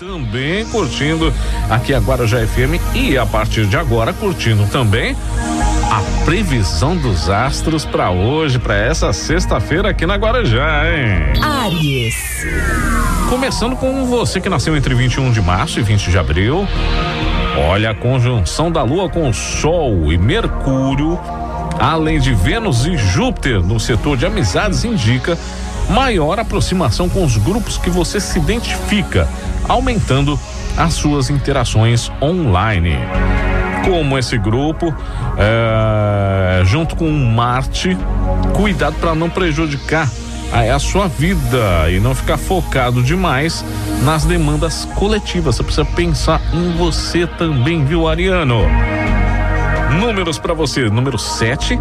também curtindo aqui agora já FM e a partir de agora curtindo também a previsão dos astros para hoje, para essa sexta-feira aqui na Guarujá, hein? Aries. Começando com você que nasceu entre 21 de março e 20 de abril. Olha a conjunção da Lua com o Sol e Mercúrio, além de Vênus e Júpiter no setor de amizades, indica maior aproximação com os grupos que você se identifica, aumentando as suas interações online. Como esse grupo, é, junto com Marte, cuidado para não prejudicar a, a sua vida e não ficar focado demais nas demandas coletivas. Você precisa pensar em você também, viu, Ariano? Números para você: número 7,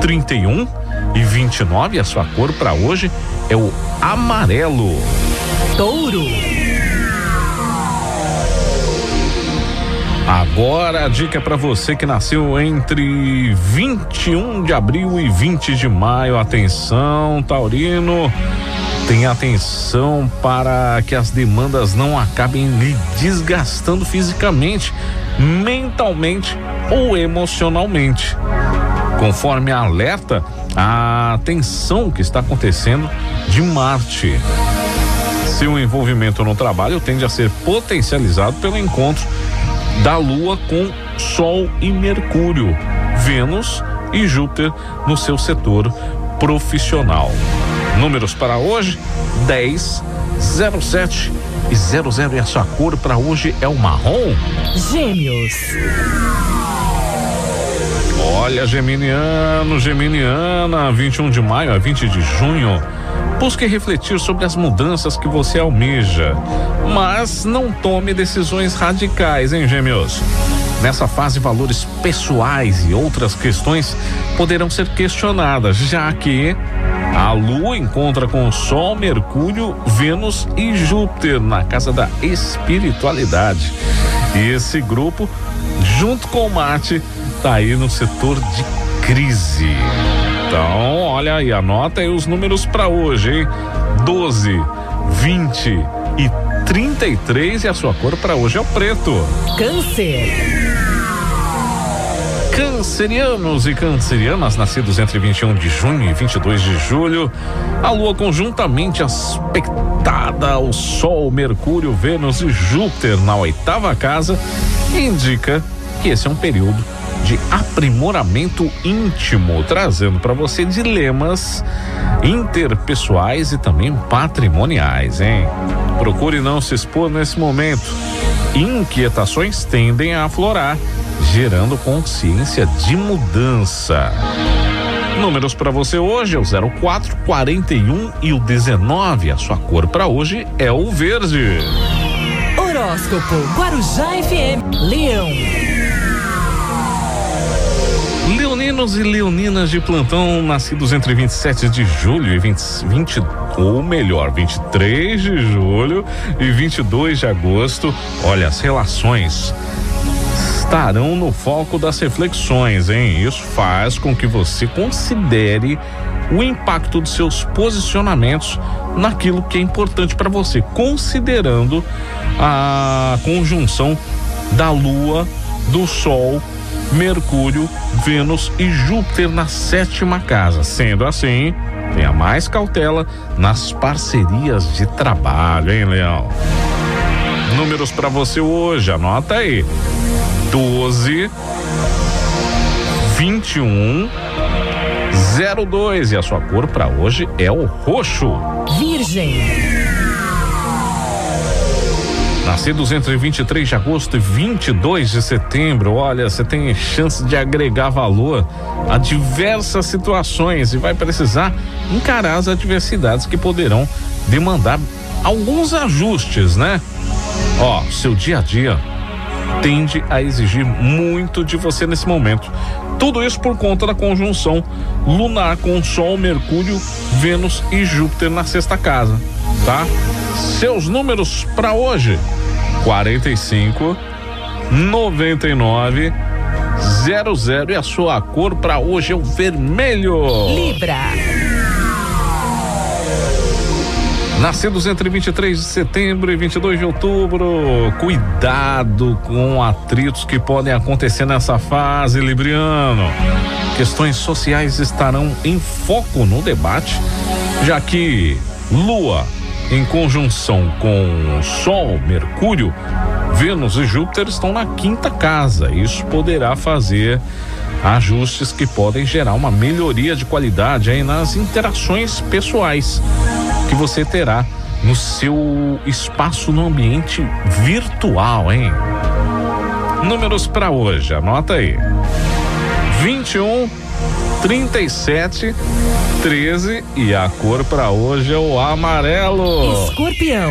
31 e 29. A sua cor para hoje é o amarelo. Touro. Agora a dica para você que nasceu entre 21 de abril e 20 de maio. Atenção, Taurino. Tenha atenção para que as demandas não acabem lhe desgastando fisicamente, mentalmente ou emocionalmente. Conforme alerta a tensão que está acontecendo de Marte. Seu envolvimento no trabalho tende a ser potencializado pelo encontro da Lua com Sol e Mercúrio, Vênus e Júpiter no seu setor profissional. Números para hoje: 10, 07 e 00 e a sua cor para hoje é o marrom. Gêmeos. Olha, Geminiano, Geminiana, 21 de maio a 20 de junho. Busque refletir sobre as mudanças que você almeja, mas não tome decisões radicais, hein, Gêmeos? Nessa fase, valores pessoais e outras questões poderão ser questionadas, já que a Lua encontra com o Sol, Mercúrio, Vênus e Júpiter na casa da espiritualidade. E esse grupo, junto com Marte, tá aí no setor de crise. Então, olha aí, anota aí os números para hoje, hein? 12, 20 e 33 e a sua cor para hoje é o preto. Câncer. Cancerianos e cancerianas nascidos entre 21 de junho e 22 de julho, a lua conjuntamente aspectada ao Sol, Mercúrio, Vênus e Júpiter na oitava casa indica que esse é um período de aprimoramento íntimo, trazendo para você dilemas interpessoais e também patrimoniais, hein? Procure não se expor nesse momento. Inquietações tendem a aflorar, gerando consciência de mudança. Números para você hoje é o 04, 41 e o 19. A sua cor para hoje é o verde. Horóscopo Guarujá FM. Leão. Leoninos e leoninas de plantão, nascidos entre 27 de julho e 20, 20 ou melhor, 23 de julho e 22 de agosto. Olha, as relações estarão no foco das reflexões, hein? Isso faz com que você considere o impacto dos seus posicionamentos naquilo que é importante para você, considerando a conjunção da Lua, do Sol Mercúrio, Vênus e Júpiter na sétima casa. Sendo assim, tenha mais cautela nas parcerias de trabalho, hein, Leão? Números para você hoje, anota aí: 12, 21, 02 e a sua cor para hoje é o roxo. Virgem. Nascidos entre 23 de agosto e 22 de setembro, olha, você tem chance de agregar valor a diversas situações e vai precisar encarar as adversidades que poderão demandar alguns ajustes, né? Ó, seu dia a dia tende a exigir muito de você nesse momento. Tudo isso por conta da conjunção lunar com Sol, Mercúrio, Vênus e Júpiter na sexta casa, tá? Seus números para hoje: 45 99 00 e a sua cor para hoje é o vermelho. Libra. Nascidos entre 23 de setembro e 22 de outubro, cuidado com atritos que podem acontecer nessa fase, Libriano. Questões sociais estarão em foco no debate, já que Lua, em conjunção com Sol, Mercúrio, Vênus e Júpiter estão na quinta casa. Isso poderá fazer ajustes que podem gerar uma melhoria de qualidade aí nas interações pessoais que você terá no seu espaço no ambiente virtual, hein? Números para hoje, anota aí. 21 37 13 e a cor para hoje é o amarelo. Escorpião.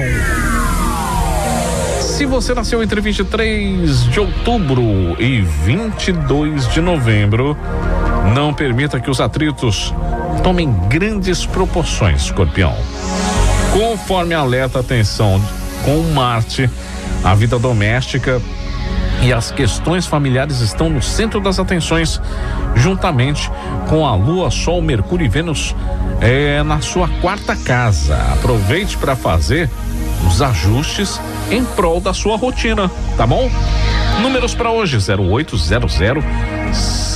Se você nasceu entre 23 de outubro e 22 de novembro, não permita que os atritos tomem grandes proporções, escorpião. Conforme alerta atenção com Marte, a vida doméstica e as questões familiares estão no centro das atenções, juntamente com a Lua, Sol, Mercúrio e Vênus é, na sua quarta casa. Aproveite para fazer os ajustes em prol da sua rotina, tá bom? Números para hoje: 0800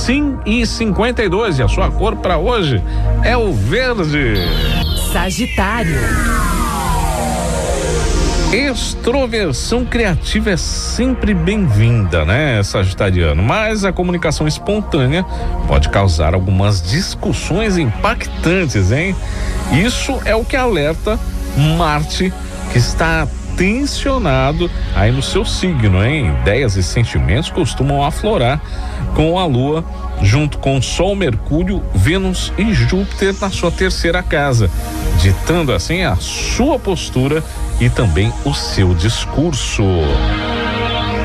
Sim e 52 e a sua cor para hoje é o verde. Sagitário. Extroversão criativa é sempre bem-vinda, né, Sagitariano? Mas a comunicação espontânea pode causar algumas discussões impactantes, hein? Isso é o que alerta Marte, que está tensionado aí no seu signo, hein? Ideias e sentimentos costumam aflorar com a Lua junto com Sol, Mercúrio, Vênus e Júpiter na sua terceira casa, ditando assim a sua postura e também o seu discurso.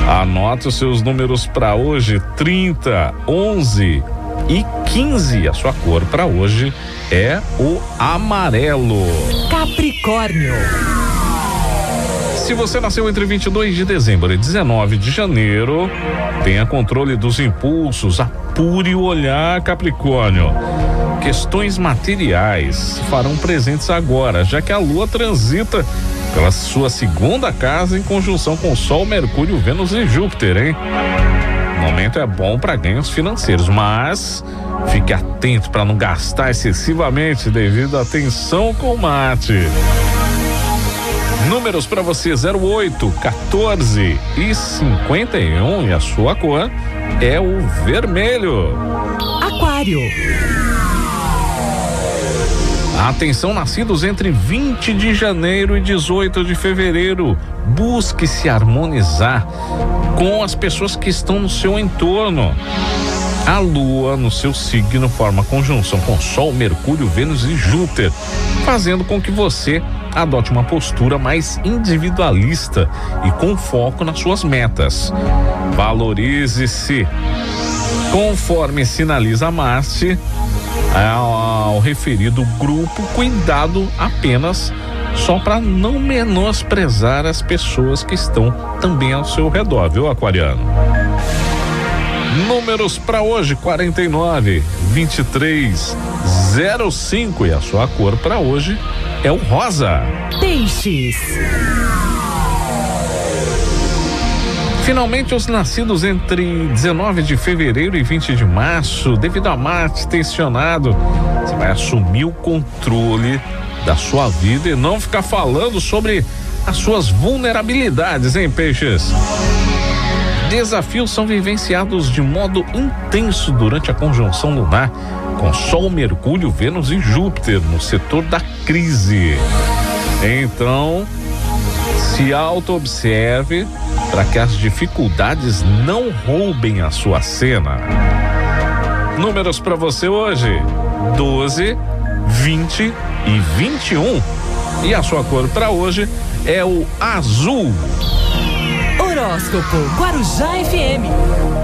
Anote os seus números para hoje: 30, 11 e 15. A sua cor para hoje é o amarelo. Capricórnio. Se você nasceu entre 22 de dezembro e 19 de janeiro, tenha controle dos impulsos, apure o olhar, Capricórnio. Questões materiais farão presentes agora, já que a Lua transita pela sua segunda casa em conjunção com Sol, Mercúrio, Vênus e Júpiter, hein? O momento é bom para ganhos financeiros, mas fique atento para não gastar excessivamente devido à tensão com Marte. Números para você 08, 14 e 51 e a sua cor é o vermelho. Aquário. Atenção, nascidos entre 20 de janeiro e 18 de fevereiro. Busque se harmonizar com as pessoas que estão no seu entorno. A Lua, no seu signo, forma conjunção com Sol, Mercúrio, Vênus e Júpiter, fazendo com que você adote uma postura mais individualista e com foco nas suas metas. Valorize-se. Conforme sinaliza Marte, ao referido grupo, cuidado apenas só para não menosprezar as pessoas que estão também ao seu redor, viu, Aquariano? Números para hoje: 49, 23, 05 e a sua cor para hoje é o rosa. Peixes. Finalmente, os nascidos entre 19 de fevereiro e 20 de março, devido a Marte tensionado, você vai assumir o controle da sua vida e não ficar falando sobre as suas vulnerabilidades, hein, peixes? Desafios são vivenciados de modo intenso durante a conjunção lunar com Sol, Mercúrio, Vênus e Júpiter no setor da crise. Então, se auto-observe para que as dificuldades não roubem a sua cena. Números para você hoje: 12, 20 e 21. E a sua cor para hoje é o azul. Horóscopo Guarujá FM.